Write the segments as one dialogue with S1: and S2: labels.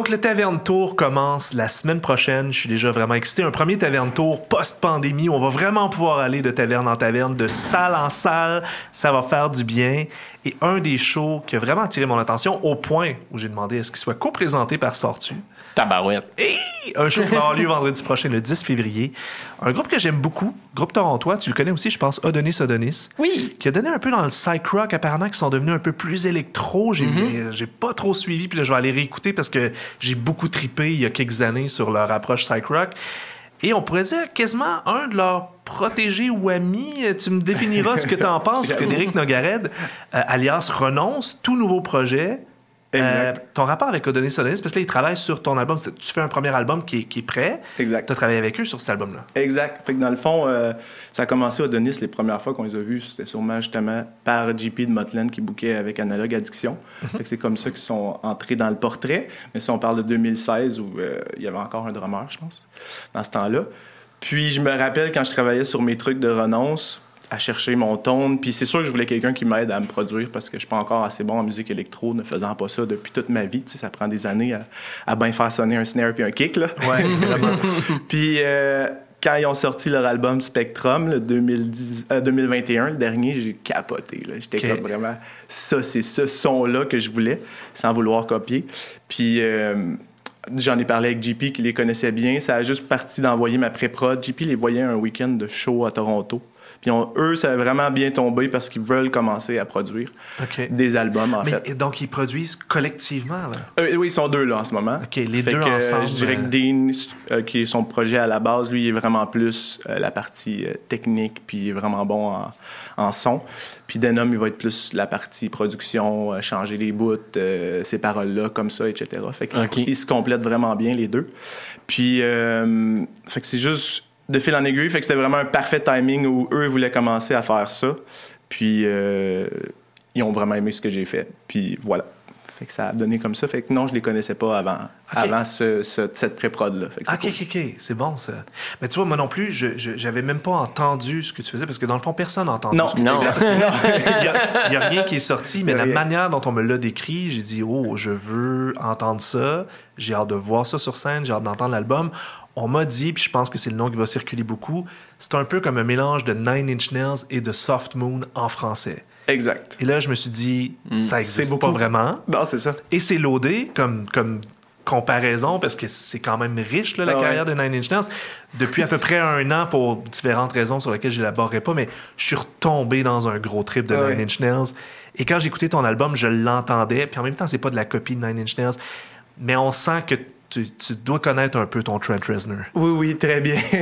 S1: donc, le Taverne Tour commence la semaine prochaine. Je suis déjà vraiment excité. Un premier Taverne Tour post-pandémie on va vraiment pouvoir aller de taverne en taverne, de salle en salle. Ça va faire du bien. Et un des shows qui a vraiment attiré mon attention au point où j'ai demandé à ce qu'il soit co-présenté par Sortu.
S2: Tabarouette.
S1: Et un show qui va avoir lieu vendredi prochain, le 10 février. Un groupe que j'aime beaucoup, groupe torontois, tu le connais aussi, je pense, Odonis Odonis.
S2: Oui.
S1: Qui a donné un peu dans le psych rock, apparemment, qui sont devenus un peu plus électro. J'ai j'ai pas trop suivi, puis là, je vais aller réécouter parce que j'ai beaucoup tripé il y a quelques années sur leur approche psych rock. Et on pourrait dire quasiment un de leurs protégés ou amis. Tu me définiras ce que tu en penses, Frédéric Nogared, euh, alias Renonce, tout nouveau projet.
S3: Exact.
S1: Euh, ton rapport avec Odonis Odonis, parce que là, ils travaillent sur ton album. Tu fais un premier album qui est, qui est prêt.
S3: Exact.
S1: Tu as travaillé avec eux sur cet album-là.
S3: Exact. Fait que dans le fond, euh, ça a commencé au Denis les premières fois qu'on les a vus. C'était sûrement justement par JP de Motland qui bouquait avec Analogue Addiction. Fait que c'est comme ça qu'ils sont entrés dans le portrait. Mais si on parle de 2016 où euh, il y avait encore un drummer, je pense, dans ce temps-là. Puis je me rappelle quand je travaillais sur mes trucs de renonce à chercher mon tone. Puis c'est sûr que je voulais quelqu'un qui m'aide à me produire parce que je suis pas encore assez bon en musique électro, ne faisant pas ça depuis toute ma vie. Tu sais, ça prend des années à, à bien faire sonner un snare puis un kick. Là.
S1: Ouais, vraiment.
S3: Puis euh, quand ils ont sorti leur album Spectrum, le 2010, euh, 2021, le dernier, j'ai capoté. là. J'étais comme vraiment, ça, c'est ce son-là que je voulais, sans vouloir copier. Puis euh, j'en ai parlé avec JP qui les connaissait bien. Ça a juste parti d'envoyer ma pré-prod. JP les voyait un week-end de show à Toronto. Puis on- eux, ça a vraiment bien tombé parce qu'ils veulent commencer à produire des albums, en
S1: Mais
S3: fait.
S1: donc, ils produisent collectivement, là?
S3: Euh, oui, ils sont deux là en ce moment.
S1: OK, les
S3: Fait
S1: deux
S3: que, euh,
S1: ensemble.
S3: Je dirais que
S1: euh,
S3: Dean, euh, qui est son projet à la base, lui, il est vraiment plus euh, la partie technique, puis il est vraiment bon en, en son. Puis Denom, il va être plus la partie production, changer les bouts, ces paroles-là, comme ça, etc. Fait qu'ils se- se complètent vraiment bien, les deux. Puis, fait que c'est juste de fil en aiguille. Fait que c'était vraiment un parfait timing où eux voulaient commencer à faire ça. Puis, euh, ils ont vraiment aimé ce que j'ai fait. Puis voilà. Fait que ça a donné comme ça. Fait que non, je les connaissais pas avant, avant ce, ce- cette pré-prod-là. Fait que c'est
S1: OK. OK, OK. C'est bon, ça. Mais tu vois, moi non plus, je j'avais même pas entendu ce que tu faisais parce que dans le fond, personne n'a entendu
S3: Non,
S1: ce que
S2: non.
S1: tu faisais. Parce que Il y a, rien qui est sorti, mais la
S3: rien.
S1: manière dont on me l'a décrit, j'ai dit, oh, je veux entendre ça. J'ai hâte de voir ça sur scène. J'ai hâte d'entendre l'album. On m'a dit, puis je pense que c'est le nom qui va circuler beaucoup, c'est un peu comme un mélange de Nine Inch Nails et de Soft Moon en français.
S3: Exact.
S1: Et là, je me suis dit, ça existe
S3: C'est beaucoup.
S1: pas vraiment.
S3: Non, c'est ça.
S1: Et c'est loadé comme, comme comparaison parce que c'est quand même riche là, la
S3: Ah ouais.
S1: carrière de Nine Inch Nails. Depuis à peu près un an pour différentes raisons sur lesquelles je l'élaborerai pas, mais je suis retombé dans un gros trip de
S3: Ah
S1: Nine
S3: ouais.
S1: Inch Nails. Et quand j'écoutais ton album, je l'entendais. Puis en même temps, c'est pas de la copie de Nine Inch Nails, mais on sent que tu, tu dois connaître un peu ton Trent Reznor.
S3: Oui, oui, très bien.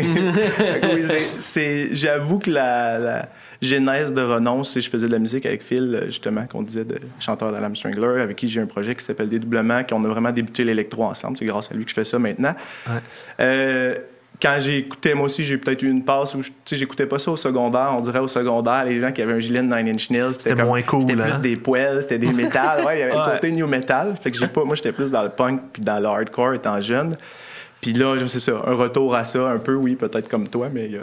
S3: Oui, c'est- j'avoue que la, la genèse de Renonce, c'est que je faisais de la musique avec Phil, justement, qu'on disait de chanteur d'Alam Strangler, avec qui j'ai un projet qui s'appelle Dédoublement, qu'on a vraiment débuté l'électro ensemble. C'est grâce à lui que je fais ça maintenant.
S1: Ouais.
S3: Euh, quand j'écoutais, moi aussi, j'ai peut-être eu une passe où, je- tu sais, j'écoutais pas ça au secondaire. On dirait au secondaire, les gens qui avaient un gilet de Nine Inch Nails,
S1: C'était moins cool,
S3: C'était
S1: hein?
S3: plus des poêles, c'était des métals. Ouais, il y avait
S1: Ouais.
S3: le côté new metal. Fait que j'ai pas, moi, j'étais plus dans le punk puis dans le hardcore étant jeune. Puis là, je sais ça, un retour à ça, un peu, oui, peut-être comme toi, mais il y a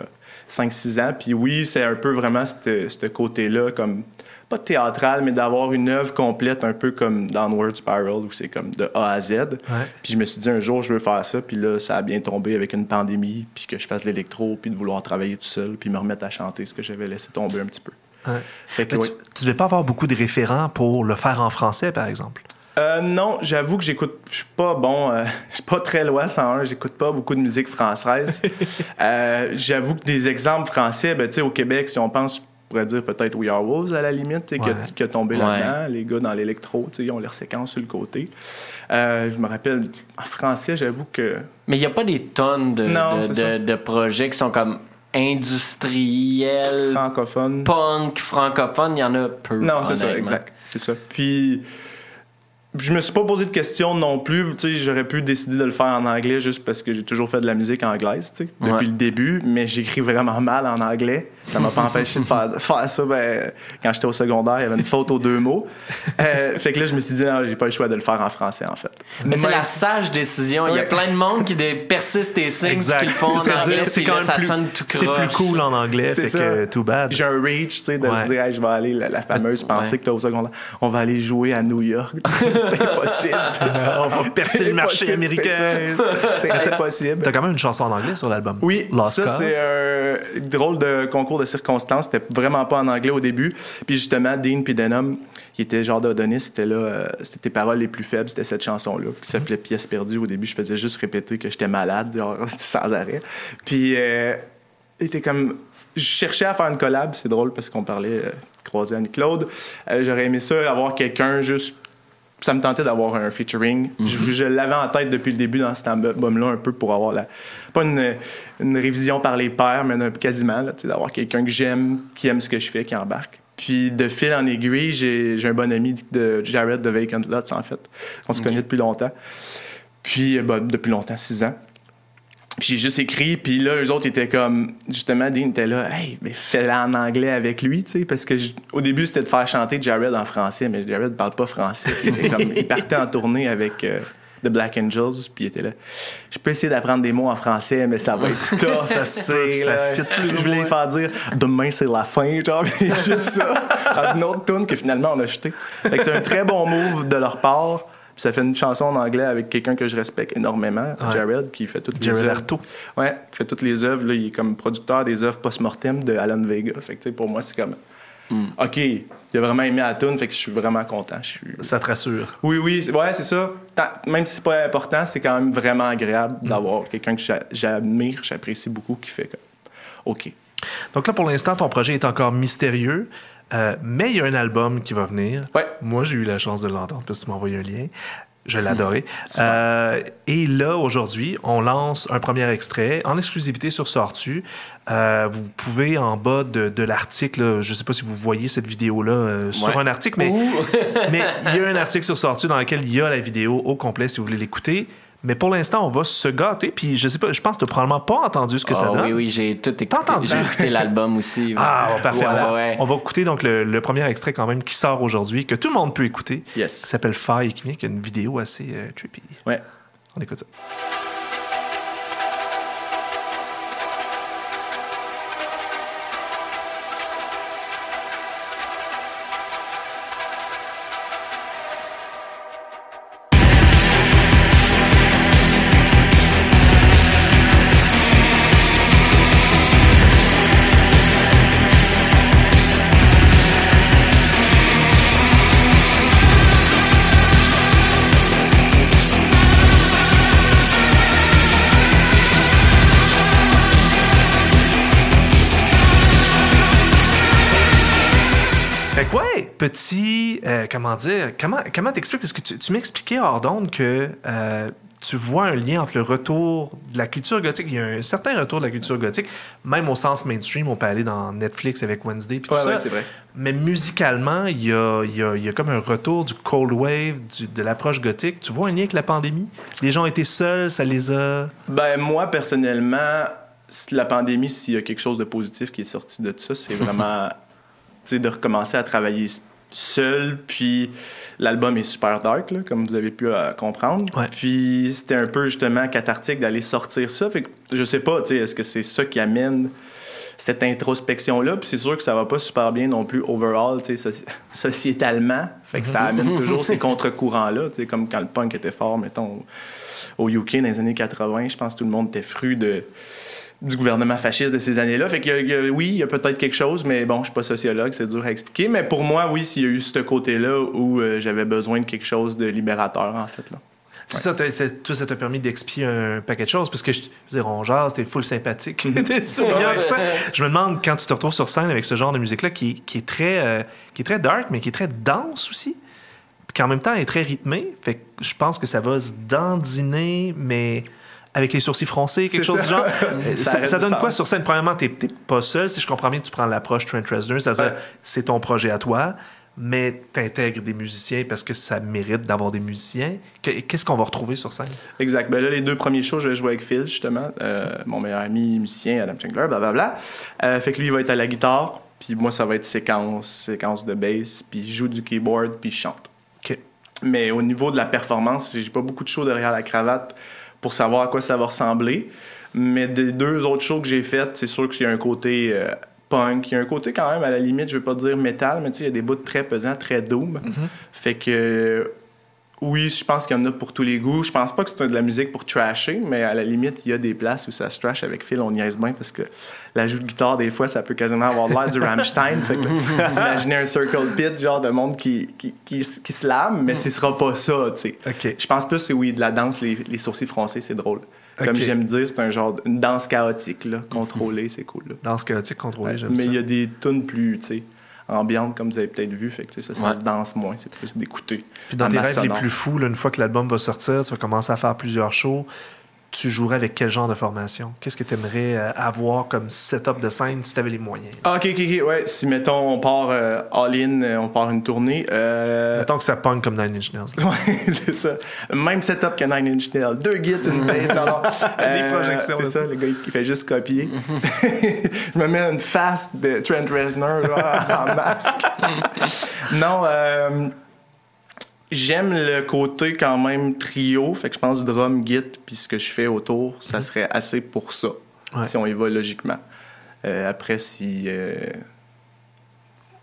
S3: 5-6 ans. Puis oui, c'est un peu vraiment ce côté-là, comme, pas théâtral, mais d'avoir une œuvre complète, un peu comme Downward Spiral, où c'est comme de A à Z. Puis je me suis dit, un jour, je veux faire ça. Puis là, ça a bien tombé avec une pandémie, puis que je fasse l'électro, puis de vouloir travailler tout seul, puis me remettre à chanter ce que j'avais laissé tomber un petit peu.
S1: Ouais.
S3: Fait que,
S1: Mais
S3: oui.
S1: tu, tu devais pas avoir beaucoup de référents pour le faire en français, par exemple?
S3: Euh, non, j'avoue que j'écoute. Je suis pas bon. euh, je suis pas très loin 101. J'écoute pas beaucoup de musique française. Euh, j'avoue que des exemples français, ben, tu sais, au Québec, si on pense, je pourrais dire peut-être We Are Wolves à la limite, qui, a-
S1: Ouais.
S3: qui a tombé
S2: Ouais.
S3: là-dedans. Les gars dans l'électro, ils ont leurs séquences sur le côté. Euh, je me rappelle, en français, j'avoue que.
S2: Mais il n'y a pas des tonnes de,
S3: Non,
S2: de, projets qui sont comme industriels,
S3: francophone.
S2: punk, francophone, il y en a peu.
S3: Non, c'est ça, exact. C'est ça. Puis, je me suis pas posé de questions non plus. Tu sais, j'aurais pu décider de le faire en anglais juste parce que j'ai toujours fait de la musique anglaise, tu sais, depuis
S2: Ouais.
S3: le début, mais j'écris vraiment mal en anglais. Ça m'a pas empêché de faire, de faire ça. Ben, quand j'étais au secondaire, il y avait une faute aux deux mots. Euh, fait que là, je me suis dit, non, j'ai pas le choix de le faire en français, en fait.
S2: Mais c'est la sage décision. Il y a
S3: Ouais.
S2: plein de monde qui persiste et signe
S1: Exact.
S2: qui le font en anglais.
S1: c'est quand
S2: là,
S1: même
S2: ça
S1: plus-
S2: sonne tout
S1: C'est plus cool en anglais,
S3: C'est
S1: que too bad.
S3: J'ai un reach, tu sais, de
S1: Ouais.
S3: se dire, Hey, je vais aller, la, la fameuse pensée
S2: Ouais.
S3: que tu as au secondaire, on va aller jouer à New York. c'est impossible.
S1: On va percer le marché américain.
S3: C'est impossible.
S1: T'as quand même une chanson en anglais sur l'album.
S3: Oui,
S1: Lost
S3: ça c'est un drôle de concours de circonstances. C'était vraiment pas en anglais au début. Puis justement, Dean puis Denham, qui était genre d'Adonis, c'était là, euh, c'était tes paroles les plus faibles, c'était cette chanson-là qui s'appelait Pièce perdue. Au début, je faisais juste répéter que j'étais malade, genre sans arrêt. Puis, euh, était comme, je cherchais à faire une collab. C'est drôle parce qu'on parlait, euh, croisé Annie Claude. Euh, J'aurais aimé ça avoir quelqu'un juste ça me tentait d'avoir un featuring. Je, je l'avais en tête depuis le début dans cet album-là, un peu pour avoir la. Pas une, une révision par les pairs, mais quasiment, d'avoir quelqu'un que j'aime, qui aime ce que je fais, qui embarque. Puis de fil en aiguille, j'ai j'ai un bon ami de Jared de Vacant Lots, en fait. On se connaît depuis longtemps. Puis, euh, bah, depuis longtemps, six ans. Puis j'ai juste écrit, puis là, eux autres étaient comme, justement, Dean était là, hey, mais fais-la en anglais avec lui, tu sais, parce que je- au début, c'était de faire chanter Jared en français, mais Jared parle pas français. Il, était comme- il partait en tournée avec euh, The Black Angels, puis il était là, je peux essayer d'apprendre des mots en français, mais ça va être tough,
S1: Ça
S3: c'est, Je
S1: ou
S3: voulais faire dire, demain, c'est la fin, genre, juste ça, dans une autre tune que finalement, on a jeté. Fait que c'est un très bon move de leur part. Puis ça fait une chanson en anglais avec quelqu'un que je respecte énormément,
S1: Ouais.
S3: Jared, qui fait toutes les œuvres.
S1: Artaud.
S3: Ouais, qui fait toutes les œuvres. Il est comme producteur des œuvres post-mortem de Alan Vega. Fait que, pour moi, c'est comme. OK, il a vraiment aimé la tune, fait que je suis vraiment content. Je suis...
S1: Ça te rassure.
S3: Oui, oui, c'est- ouais, c'est ça. Même si c'est pas important, c'est quand même vraiment agréable d'avoir quelqu'un que j'a- j'admire, j'apprécie beaucoup, qui fait comme. OK.
S1: Donc là, pour l'instant, ton projet est encore mystérieux, euh, mais il y a un album qui va venir.
S3: Ouais.
S1: Moi, j'ai eu la chance de l'entendre parce que tu m'as envoyé un lien. Je.
S3: Super.
S1: Euh, et là, aujourd'hui, on lance un premier extrait en exclusivité sur Sortu. Euh, vous pouvez, en bas de, de l'article, je ne sais pas si vous voyez cette vidéo-là euh, sur un article, mais il y a un article sur Sortu dans lequel il y a la vidéo au complet si vous voulez l'écouter. Mais pour l'instant, on va se gâter. Puis je sais pas, je pense que tu n'as probablement pas entendu ce que ça
S2: Ah
S1: donne.
S2: oui, oui, j'ai tout écouté.
S1: entendu?
S2: J'ai écouté l'album aussi. ouais.
S1: Ah, parfait.
S2: Voilà.
S1: on, va,
S2: Ouais.
S1: on va écouter donc le, le premier extrait quand même qui sort aujourd'hui, que tout le monde peut écouter, qui
S3: Yes.
S1: s'appelle Fire et qui vient, qui a une vidéo assez euh, trippy.
S3: Ouais.
S1: On écoute ça. Fait que ouais, petit, euh, comment dire, comment comment t'expliques? Parce que tu, tu m'expliquais hors d'onde que euh, tu vois un lien entre le retour de la culture gothique, il y a un certain retour de la culture gothique, même au sens mainstream, on peut aller dans Netflix avec Wednesday puis tout
S3: Ouais,
S1: ça.
S3: ouais, c'est vrai.
S1: Mais musicalement, il y a, y a- y a comme un retour du cold wave, du- de l'approche gothique. Tu vois un lien avec la pandémie? Les gens étaient seuls, ça les a...
S3: Ben, moi, personnellement, la pandémie, s'il y a quelque chose de positif qui est sorti de ça, c'est vraiment de recommencer à travailler seul. Puis l'album est super dark, là, comme vous avez pu euh, comprendre.
S1: Ouais.
S3: Puis c'était un peu justement cathartique d'aller sortir ça. Fait que je sais pas, est-ce que c'est ça qui amène cette introspection-là. Puis c'est sûr que ça va pas super bien non plus overall, tu sais, soci- sociétalement. Fait que ça amène toujours ces contre-courants-là, tu sais, comme quand le punk était fort, mettons, au UK dans les années 80. Je pense que tout le monde était fru de du gouvernement fasciste de ces années-là. Fait que oui, il y a peut-être quelque chose, mais bon, je suis pas sociologue, c'est dur à expliquer. Mais pour moi, oui, s'il y a eu ce côté-là où euh, j'avais besoin de quelque chose de libérateur, en fait. Là.
S1: C'est ça, toi, ça t'a permis d'expier un paquet de choses, parce que, je, je veux dire, on jase, t'es full sympathique. T'es souriant avec ça. Je me demande, quand tu te retrouves sur scène avec ce genre de musique-là, qui, qui, est très, euh, qui est très dark, mais qui est très dense aussi, puis qui en même temps est très rythmé, fait que je pense que ça va se dandiner, mais avec les sourcils froncés, quelque chose
S3: ça.
S1: du genre. Euh,
S3: Ça
S1: donne quoi sur scène? Premièrement, t'es t'es pas seul, si je comprends bien, tu prends l'approche Trent Reznor, c'est-à-dire
S3: Ouais.
S1: c'est ton projet à toi, mais t'intègres des musiciens parce que ça mérite d'avoir des musiciens. Que- Qu'est-ce qu'on va retrouver sur scène?
S3: Exact. Ben là, les deux premiers shows, je vais jouer avec Phil, justement, euh, mon meilleur ami musicien, Adam Chandler, blablabla. Euh, fait que lui, il va être à la guitare, puis moi, ça va être séquence, séquence de bass, puis je joue du keyboard, puis je chante.
S1: OK.
S3: Mais au niveau de la performance, j'ai pas beaucoup de shows derrière la cravate pour savoir à quoi ça va ressembler. Mais des deux autres shows que j'ai faites, c'est sûr qu'il y a un côté euh, punk, il y a un côté quand même, à la limite, je vais pas dire métal, mais tu sais, il y a des bouts très pesants, très doom. Fait que Oui, je pense qu'il y en a pour tous les goûts. Je pense pas que c'est de la musique pour trasher, mais à la limite, il y a des places où ça se trash avec Phil, on niaise bien parce que l'ajout de guitare, des fois, ça peut quasiment avoir l'air du Rammstein. fait que vous imaginez un circle pit, genre de monde qui, qui, qui, qui se lame, mais ce sera pas ça, tu sais. Je pense plus que oui, de la danse, les, les sourcils froncés, c'est drôle. Comme j'aime dire, c'est un genre une danse chaotique, là, contrôlée, c'est cool. Là.
S1: Danse chaotique contrôlée,
S3: Ouais,
S1: j'aime
S3: mais
S1: ça.
S3: il y a des tunes plus, tu sais, ambiantes, comme vous avez peut-être vu, fait que ça,
S2: Ouais.
S3: se danse moins, c'est plus d'écouter.
S1: Puis dans tes rêves les plus fous, là, une fois que l'album va sortir, tu vas commencer à faire plusieurs shows. Tu jouerais avec quel genre de formation? Qu'est-ce que tu aimerais avoir comme setup de scène si tu avais les moyens?
S3: Ah, ok, ok, ok, ouais. Si, mettons, on part euh, all-in, euh, on part une tournée. Euh...
S1: Mettons que ça pogne comme Nine Inch Nails.
S3: Ouais, c'est ça. Même setup que Nine Inch Nails. Deux guides, une bass. Non, non.
S1: Les projections,
S3: C'est ça, le gars qui fait juste copier. Je me mets une face de Trent Reznor genre, en masque. non, euh, j'aime le côté quand même trio. Fait que je pense drum, git, puis ce que je fais autour, ça serait assez pour ça.
S1: Ouais.
S3: Si on y va logiquement. Euh, après, si. euh,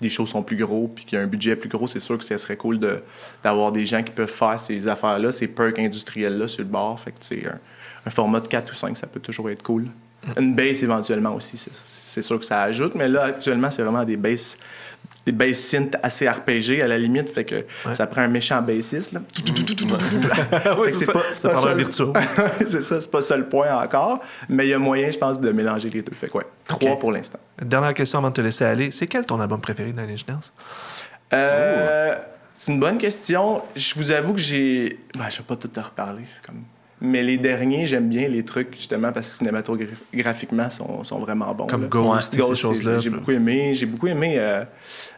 S3: les shows sont plus gros puis qu'il y a un budget plus gros, c'est sûr que ça serait cool de- d'avoir des gens qui peuvent faire ces affaires-là, ces perks industriels-là sur le bord. Fait que, tu un, un format de 4 ou 5, ça peut toujours être cool. Une bass éventuellement aussi, c'est- c'est sûr que ça ajoute, mais là, actuellement, c'est vraiment des basses des basses synth assez RPG à la limite, fait que ça prend un méchant bassiste. Là.
S1: c'est ça.
S3: c'est
S1: Ça
S3: pas
S1: prendrait un virtuose.
S3: c'est ça, c'est pas ça le point encore, mais il y a moyen, je pense, de mélanger les deux. Fait que ouais, trois pour l'instant.
S1: Dernière question avant de te laisser aller. C'est quel ton album préféré Inch Nails?
S3: Euh, c'est une bonne question. Je vous avoue que j'ai. Ben, je vais pas tout te reparler. Comme... Mais les derniers, j'aime bien les trucs, justement, parce que cinématographiquement, sont, sont vraiment bons.
S1: Comme
S3: là.
S1: Ghost
S3: Ghost,
S1: ces choses-là.
S3: J'ai beaucoup aimé. J'ai beaucoup aimé, euh,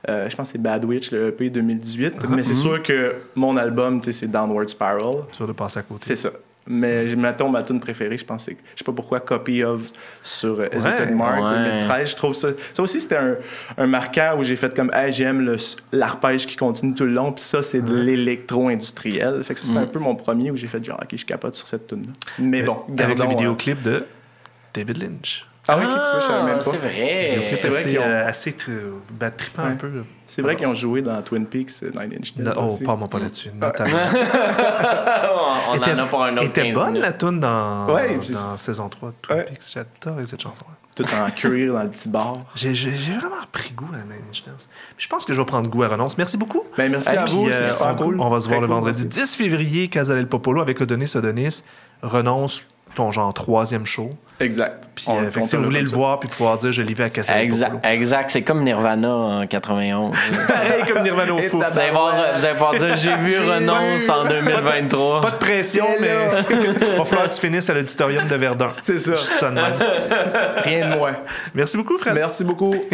S3: euh, je pense que c'est Bad Witch, le EP 2018.
S1: Ah,
S3: mais c'est
S1: mhm.
S3: sûr que mon album, c'est Downward Spiral.
S1: Tu vas de passer à côté.
S3: C'est ça. Mais mettons ma tune préférée, je pense que c'est- je sais pas pourquoi Copy of sur euh, Hesitant
S1: Ouais,
S3: Mark
S2: ouais.
S3: 2013, je trouve ça ça aussi c'était un, un marqueur où j'ai fait comme hey, j'aime le- l'arpège qui continue tout le long puis ça c'est de l'électro industriel. Fait que ça, c'était
S2: Mm.
S3: un peu mon premier où j'ai fait genre OK, je capote sur cette tune là. Mais bon,
S1: Euh, Avec le
S3: gardons,
S1: vidéoclip de David Lynch.
S3: Ah oui, ok, tu vois, je savais même
S2: Ah,
S3: pas.
S2: c'est vrai.
S3: C'est vrai
S1: assez,
S3: qu'ils ont-
S1: euh, assez trippant un peu.
S3: C'est vrai qu'ils ont joué dans Twin Peaks euh, Nine Inch Nails.
S1: Oh, parle-moi pas là-dessus. notamment.
S2: on
S1: était,
S2: en a pour un autre
S1: était
S2: 15
S1: bonne
S2: minutes.
S1: la tune dans,
S3: Ouais,
S1: dans saison 3 de Twin
S3: Ouais.
S1: Peaks? J'adore cette chanson.
S3: Tout en cuir dans le petit bar.
S1: J'ai vraiment repris goût à Nine Inch Nails. Je pense que je vais prendre goût à Renonce. Merci beaucoup.
S3: Ben merci
S1: Et
S3: à
S1: puis,
S3: vous,
S1: euh,
S3: c'est super
S1: on,
S3: cool.
S1: on va se voir
S3: Très
S1: le vendredi
S3: merci.
S1: 10 février, Casa del Popolo avec Odonis Odonis. Renonce, ton genre troisième show.
S3: Exact.
S1: Puis,
S3: On-
S1: euh, fait que si vous voulez le
S3: ça.
S1: voir puis pouvoir dire je l'y vais à Popolo.
S2: Exact, exact. C'est comme Nirvana en 91.
S1: Pareil comme Nirvana au fou.
S2: vous, allez voir, vous allez pouvoir dire j'ai vu Renonce en 2023.
S1: Pas de pression,
S3: Et
S1: mais
S3: là.
S1: va falloir que tu finisses à l'auditorium de Verdun.
S3: C'est ça.
S1: De.
S3: Rien de moins.
S1: Merci beaucoup, Fred.
S3: Merci beaucoup.